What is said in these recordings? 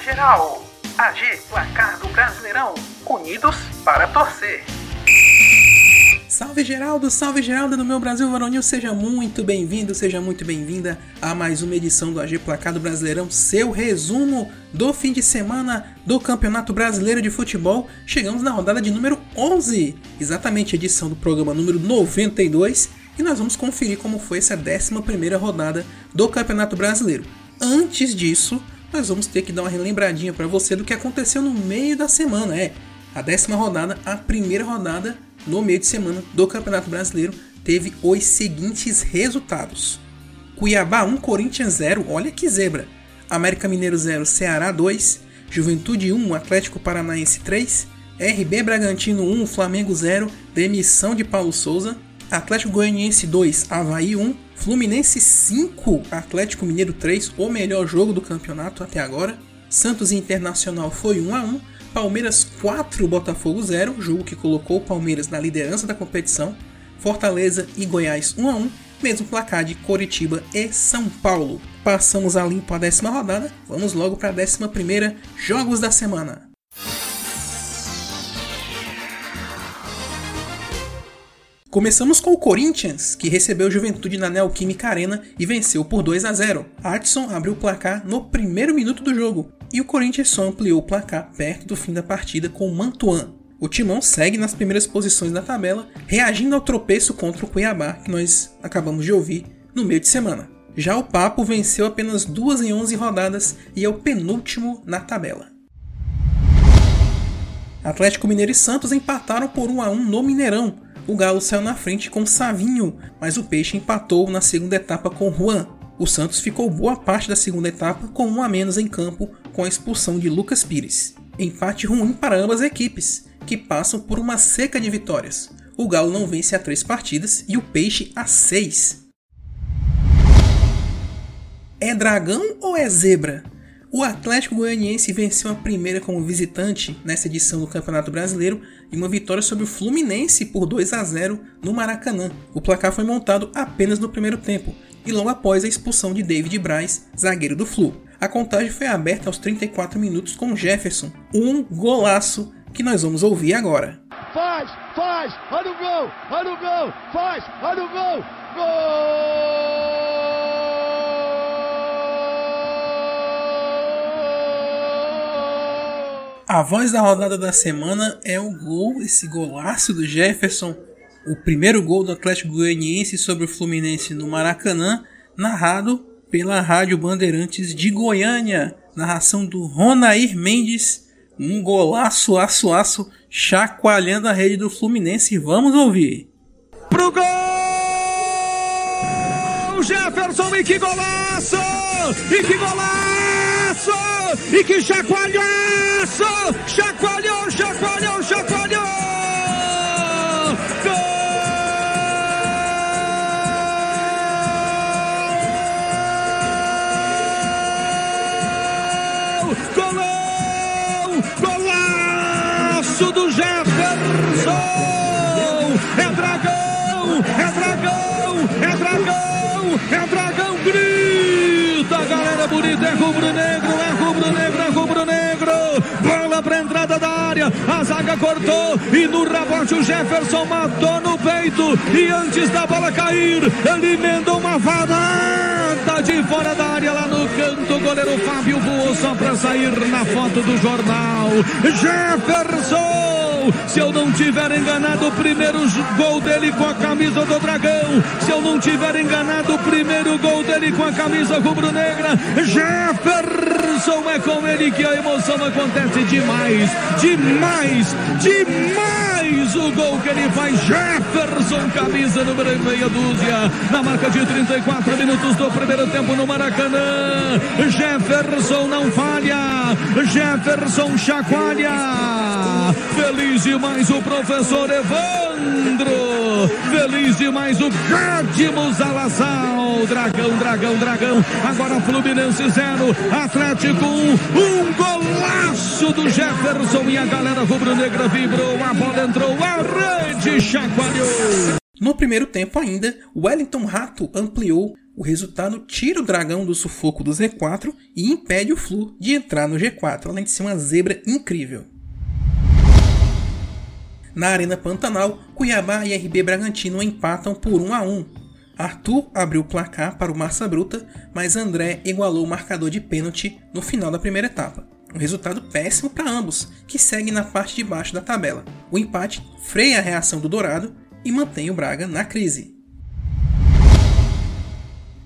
Geral. AG Placar do Brasileirão. Unidos para torcer. Salve Geraldo, salve Geraldo do meu Brasil Varonil, seja muito bem-vindo, seja muito bem-vinda a mais uma edição do AG Placado Brasileirão, seu resumo do fim de semana do Campeonato Brasileiro de Futebol. Chegamos na rodada de número 11, exatamente edição do programa número 92, e nós vamos conferir como foi essa 11ª rodada do Campeonato Brasileiro. Antes disso, nós vamos ter que dar uma relembradinha para você do que aconteceu no meio da semana, é a décima rodada, a primeira rodada no meio de semana do Campeonato Brasileiro teve os seguintes resultados: Cuiabá 1, Corinthians 0, olha que zebra. América Mineiro 0, Ceará 2, Juventude 1, Atlético Paranaense 3, RB Bragantino 1, Flamengo 0, demissão de Paulo Souza, Atlético Goianiense 2, Havaí 1, Fluminense 5, Atlético Mineiro 3, o melhor jogo do campeonato até agora. Santos Internacional foi 1 a 1, Palmeiras 4, Botafogo 0, jogo que colocou o Palmeiras na liderança da competição. Fortaleza e Goiás 1 a 1, mesmo placar de Coritiba e São Paulo. Passamos a limpo a décima rodada, vamos logo para a décima primeira, Jogos da Semana. Começamos com o Corinthians, que recebeu Juventude na Neoquímica Arena e venceu por 2 a 0. Adson abriu o placar no primeiro minuto do jogo e o Corinthians só ampliou o placar perto do fim da partida com o Mantuan. O Timão segue nas primeiras posições da tabela, reagindo ao tropeço contra o Cuiabá, que nós acabamos de ouvir no meio de semana. Já o Papo venceu apenas duas em 11 rodadas e é o penúltimo na tabela. Atlético Mineiro e Santos empataram por 1 a 1 no Mineirão, o Galo saiu na frente com Savinho, mas o Peixe empatou na segunda etapa com Juan. O Santos ficou boa parte da segunda etapa com um a menos em campo com a expulsão de Lucas Pires. Empate ruim para ambas as equipes, que passam por uma seca de vitórias. O Galo não vence a três partidas e o Peixe a seis. É dragão ou é zebra? O Atlético Goianiense venceu a primeira como visitante nessa edição do Campeonato Brasileiro e uma vitória sobre o Fluminense por 2 a 0 no Maracanã. O placar foi montado apenas no primeiro tempo e logo após a expulsão de David Braz, zagueiro do Flu. A contagem foi aberta aos 34 minutos com Jefferson, um golaço que nós vamos ouvir agora. Faz, faz, olha o gol, olha o gol, faz, olha o gol, gol! A voz da rodada da semana é o gol, esse golaço do Jefferson, o primeiro gol do Atlético Goianiense sobre o Fluminense no Maracanã, narrado pela Rádio Bandeirantes de Goiânia, narração do Ronair Mendes, um golaço, aço, aço, chacoalhando a rede do Fluminense. Vamos ouvir. Pro gol! Jefferson e que golaço! E que golaço! E que chacoalhaço! Chacoalhou, chacoalhou, chacoalhou! Gol! Golão! Golaço do Jefferson! É dragão! É dragão! É dragão! É dragão! Bonita! É rubro-negro! É rubro-negro! É rubro-negro! Bola pra entrada da área! A zaga cortou e no rebote o Jefferson matou no peito e antes da bola cair, ele emendou uma varada de fora da área lá no canto. O goleiro Fábio voou só pra sair na foto do jornal. Jefferson! Se eu não tiver enganado, o primeiro gol dele com a camisa do Dragão. Se eu não tiver enganado, o primeiro gol dele com a camisa rubro-negra. Jefferson é com ele que a emoção acontece demais, demais, demais o gol que ele faz. Jefferson, camisa número meia dúzia, na marca de 34 minutos do primeiro tempo no Maracanã. Jefferson não falha. Jefferson chacoalha. Feliz demais o professor Evandro. Feliz demais o Cadmo Salazar. Dragão, dragão, dragão. Agora Fluminense 0, Atlético 1. Um, um golaço do Jefferson e a galera rubro-negra vibrou. A bola entrou, a rede chacoalhou. No primeiro tempo ainda, Wellington Rato ampliou o resultado, tira o dragão do sufoco do Z4 e impede o Flu de entrar no G4, além de ser uma zebra incrível. Na Arena Pantanal, Cuiabá e RB Bragantino empatam por 1 a 1. Arthur abriu o placar para o Massa Bruta, mas André igualou o marcador de pênalti no final da primeira etapa. Um resultado péssimo para ambos, que seguem na parte de baixo da tabela. O empate freia a reação do Dourado e mantém o Braga na crise.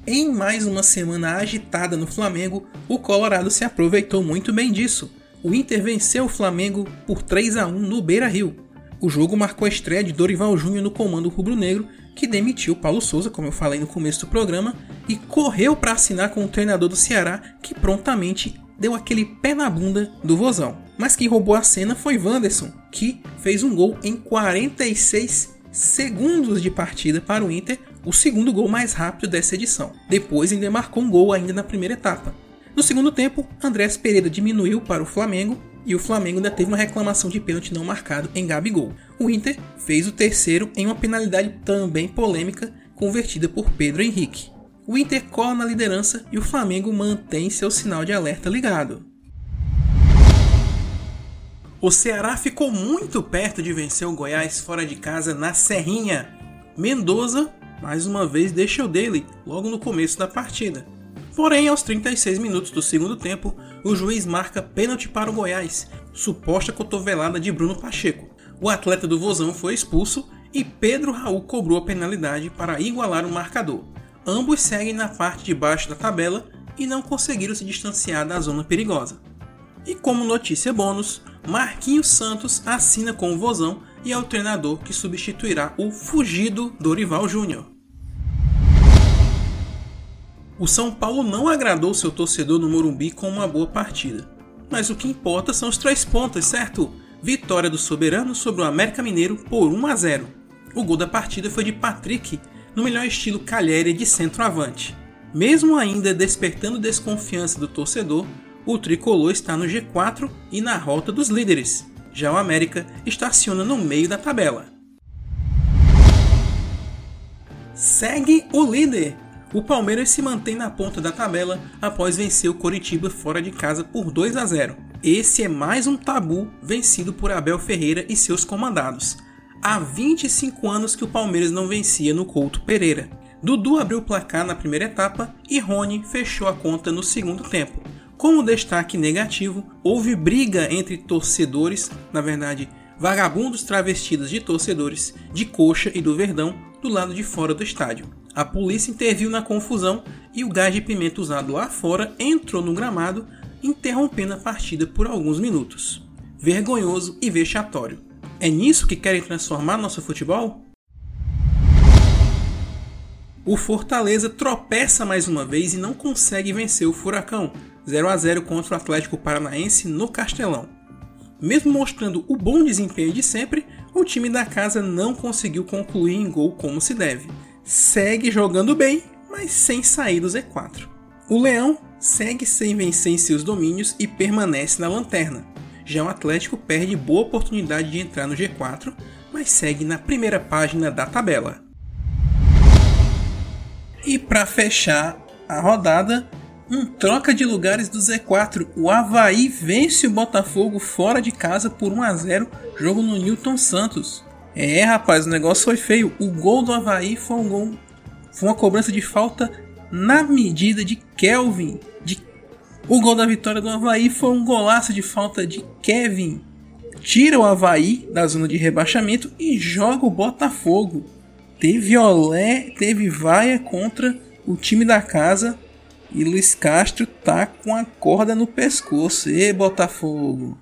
Em mais uma semana agitada no Flamengo, o Colorado se aproveitou muito bem disso. O Inter venceu o Flamengo por 3 a 1 no Beira-Rio. O jogo marcou a estreia de Dorival Júnior no comando rubro-negro, que demitiu Paulo Souza, como eu falei no começo do programa, e correu para assinar com o treinador do Ceará, que prontamente deu aquele pé na bunda do Vozão. Mas quem roubou a cena foi Wanderson, que fez um gol em 46 segundos de partida para o Inter, o segundo gol mais rápido dessa edição. Depois ainda marcou um gol ainda na primeira etapa. No segundo tempo, Andrés Pereira diminuiu para o Flamengo e o Flamengo ainda teve uma reclamação de pênalti não marcado em Gabigol. O Inter fez o terceiro em uma penalidade também polêmica convertida por Pedro Henrique. O Inter cola na liderança e o Flamengo mantém seu sinal de alerta ligado. O Ceará ficou muito perto de vencer o Goiás fora de casa na Serrinha. Mendoza, mais uma vez, deixa o dele logo no começo da partida. Porém, aos 36 minutos do segundo tempo, o juiz marca pênalti para o Goiás, suposta cotovelada de Bruno Pacheco. O atleta do Vozão foi expulso e Pedro Raul cobrou a penalidade para igualar o marcador. Ambos seguem na parte de baixo da tabela e não conseguiram se distanciar da zona perigosa. E como notícia bônus, Marquinhos Santos assina com o Vozão e é o treinador que substituirá o fugido Dorival Júnior. O São Paulo não agradou seu torcedor no Morumbi com uma boa partida. Mas o que importa são os três pontos, certo? Vitória do Soberano sobre o América Mineiro por 1 a 0. O gol da partida foi de Patrick, no melhor estilo Calhéria de centroavante. Mesmo ainda despertando desconfiança do torcedor, o tricolor está no G4 e na rota dos líderes. Já o América estaciona no meio da tabela. Segue o líder. O Palmeiras se mantém na ponta da tabela após vencer o Coritiba fora de casa por 2 a 0. Esse é mais um tabu vencido por Abel Ferreira e seus comandados. Há 25 anos que o Palmeiras não vencia no Couto Pereira. Dudu abriu o placar na primeira etapa e Rony fechou a conta no segundo tempo. Como destaque negativo, houve briga entre torcedores, na verdade, vagabundos travestidos de torcedores de Coxa e do Verdão do lado de fora do estádio. A polícia interviu na confusão e o gás de pimenta usado lá fora entrou no gramado, interrompendo a partida por alguns minutos. Vergonhoso e vexatório. É nisso que querem transformar nosso futebol? O Fortaleza tropeça mais uma vez e não consegue vencer o Furacão, 0 a 0 contra o Atlético Paranaense no Castelão. Mesmo mostrando o bom desempenho de sempre, o time da casa não conseguiu concluir em gol como se deve. Segue jogando bem, mas sem sair do Z4. O Leão segue sem vencer em seus domínios e permanece na lanterna. Já o Atlético perde boa oportunidade de entrar no G4, mas segue na primeira página da tabela. E para fechar a rodada, um troca de lugares do Z4. O Havaí vence o Botafogo fora de casa por 1 a 0 jogo no Newton Santos. É, rapaz, o negócio foi feio. O gol do Havaí foi um gol. Foi uma cobrança de falta na medida de Kelvin. De... O gol da vitória do Havaí foi um golaço de falta de Kevin. Tira o Havaí da zona de rebaixamento e joga o Botafogo. Teve olé, teve vaia contra o time da casa e Luiz Castro tá com a corda no pescoço. E Botafogo.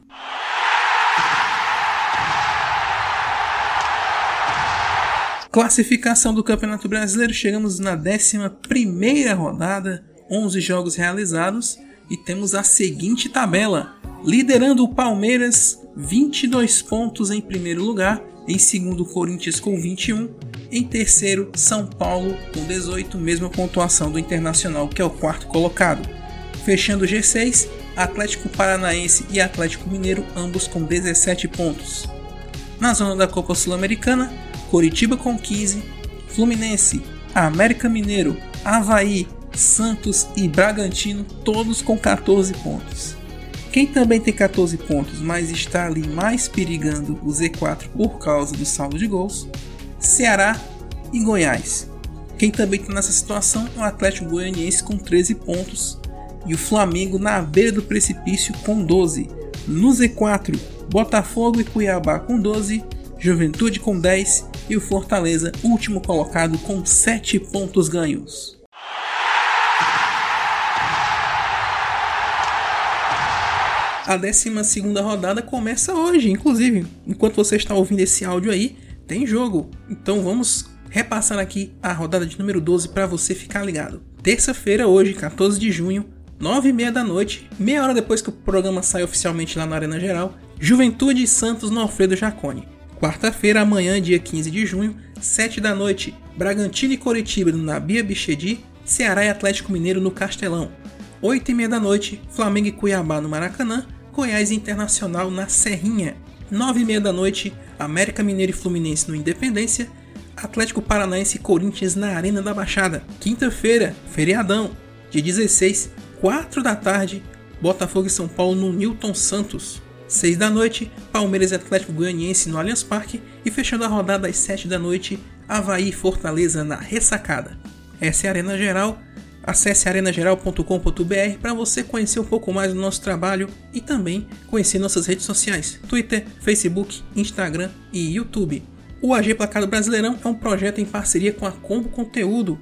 Classificação do Campeonato Brasileiro, chegamos na 11 rodada, 11 jogos realizados e temos a seguinte tabela: Liderando o Palmeiras, 22 pontos em primeiro lugar. Em segundo, Corinthians com 21. Em terceiro, São Paulo com 18, mesma pontuação do Internacional, que é o quarto colocado. Fechando o G6, Atlético Paranaense e Atlético Mineiro, ambos com 17 pontos. Na zona da Copa Sul-Americana, Coritiba com 15, Fluminense, América Mineiro, Havaí, Santos e Bragantino, todos com 14 pontos. Quem também tem 14 pontos, mas está ali mais perigando o Z4 por causa do saldo de gols, Ceará e Goiás. Quem também está nessa situação é o Atlético Goianiense com 13 pontos e o Flamengo na beira do precipício com 12. No Z4, Botafogo e Cuiabá com 12, Juventude com 10 e o Fortaleza, último colocado, com 7 pontos ganhos. A 12 rodada começa hoje, inclusive. Enquanto você está ouvindo esse áudio aí, tem jogo. Então vamos repassar aqui a rodada de número 12 para você ficar ligado. Terça-feira, hoje, 14 de junho, 9 e meia da noite, meia hora depois que o programa sai oficialmente lá na Arena Geral, Juventude e Santos no Alfredo Jaconi. Quarta-feira, amanhã, dia 15 de junho, 7 da noite, Bragantino e Coritiba no Nabia Bichedi, Ceará e Atlético Mineiro no Castelão. 8 e meia da noite, Flamengo e Cuiabá no Maracanã, Goiás Internacional na Serrinha. 9 e meia da noite, América Mineiro e Fluminense no Independência, Atlético Paranaense e Corinthians na Arena da Baixada. Quinta-feira, feriadão, dia 16, 4 da tarde, Botafogo e São Paulo no Newton Santos. 6 da noite, Palmeiras e Atlético Goianiense no Allianz Parque e fechando a rodada às 7 da noite, Havaí e Fortaleza na Ressacada. Essa é a Arena Geral, Acesse arenageral.com.br para você conhecer um pouco mais do nosso trabalho e também conhecer nossas redes sociais: Twitter, Facebook, Instagram e YouTube. O AG Placado Brasileirão é um projeto em parceria com a Combo Conteúdo,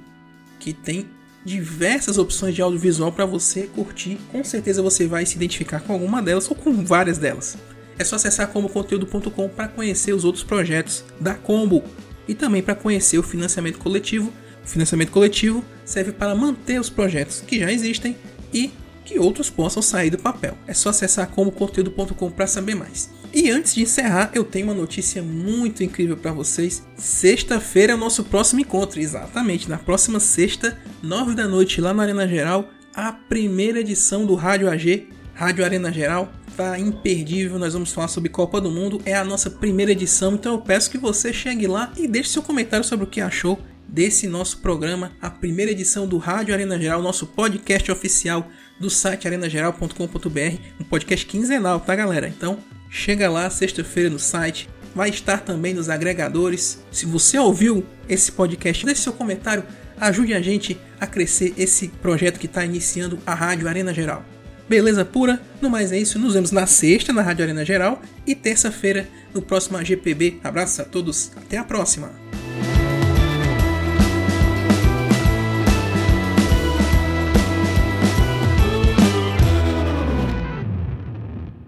que tem diversas opções de audiovisual para você curtir. Com certeza você vai se identificar com alguma delas ou com várias delas. É só acessar comboconteúdo.com para conhecer os outros projetos da Combo e também para conhecer o financiamento coletivo o financiamento coletivo serve para manter os projetos que já existem e que outros possam sair do papel. É só acessar comoconteúdo.com para saber mais. E antes de encerrar, eu tenho uma notícia muito incrível para vocês. Sexta-feira é o nosso próximo encontro, exatamente, na próxima sexta, nove da noite, lá na Arena Geral, a primeira edição do Rádio AG, Rádio Arena Geral. Tá imperdível, nós vamos falar sobre Copa do Mundo, é a nossa primeira edição, então eu peço que você chegue lá e deixe seu comentário sobre o que achou desse nosso programa, a primeira edição do Rádio Arena Geral, nosso podcast oficial do site arenageral.com.br, um podcast quinzenal, tá galera? Então, chega lá sexta-feira no site, vai estar também nos agregadores. Se você ouviu esse podcast, deixe seu comentário, ajude a gente a crescer esse projeto que está iniciando a Rádio Arena Geral. Beleza pura? No mais é isso, nos vemos na sexta na Rádio Arena Geral e terça-feira no próximo AGPB. Abraço a todos, até a próxima!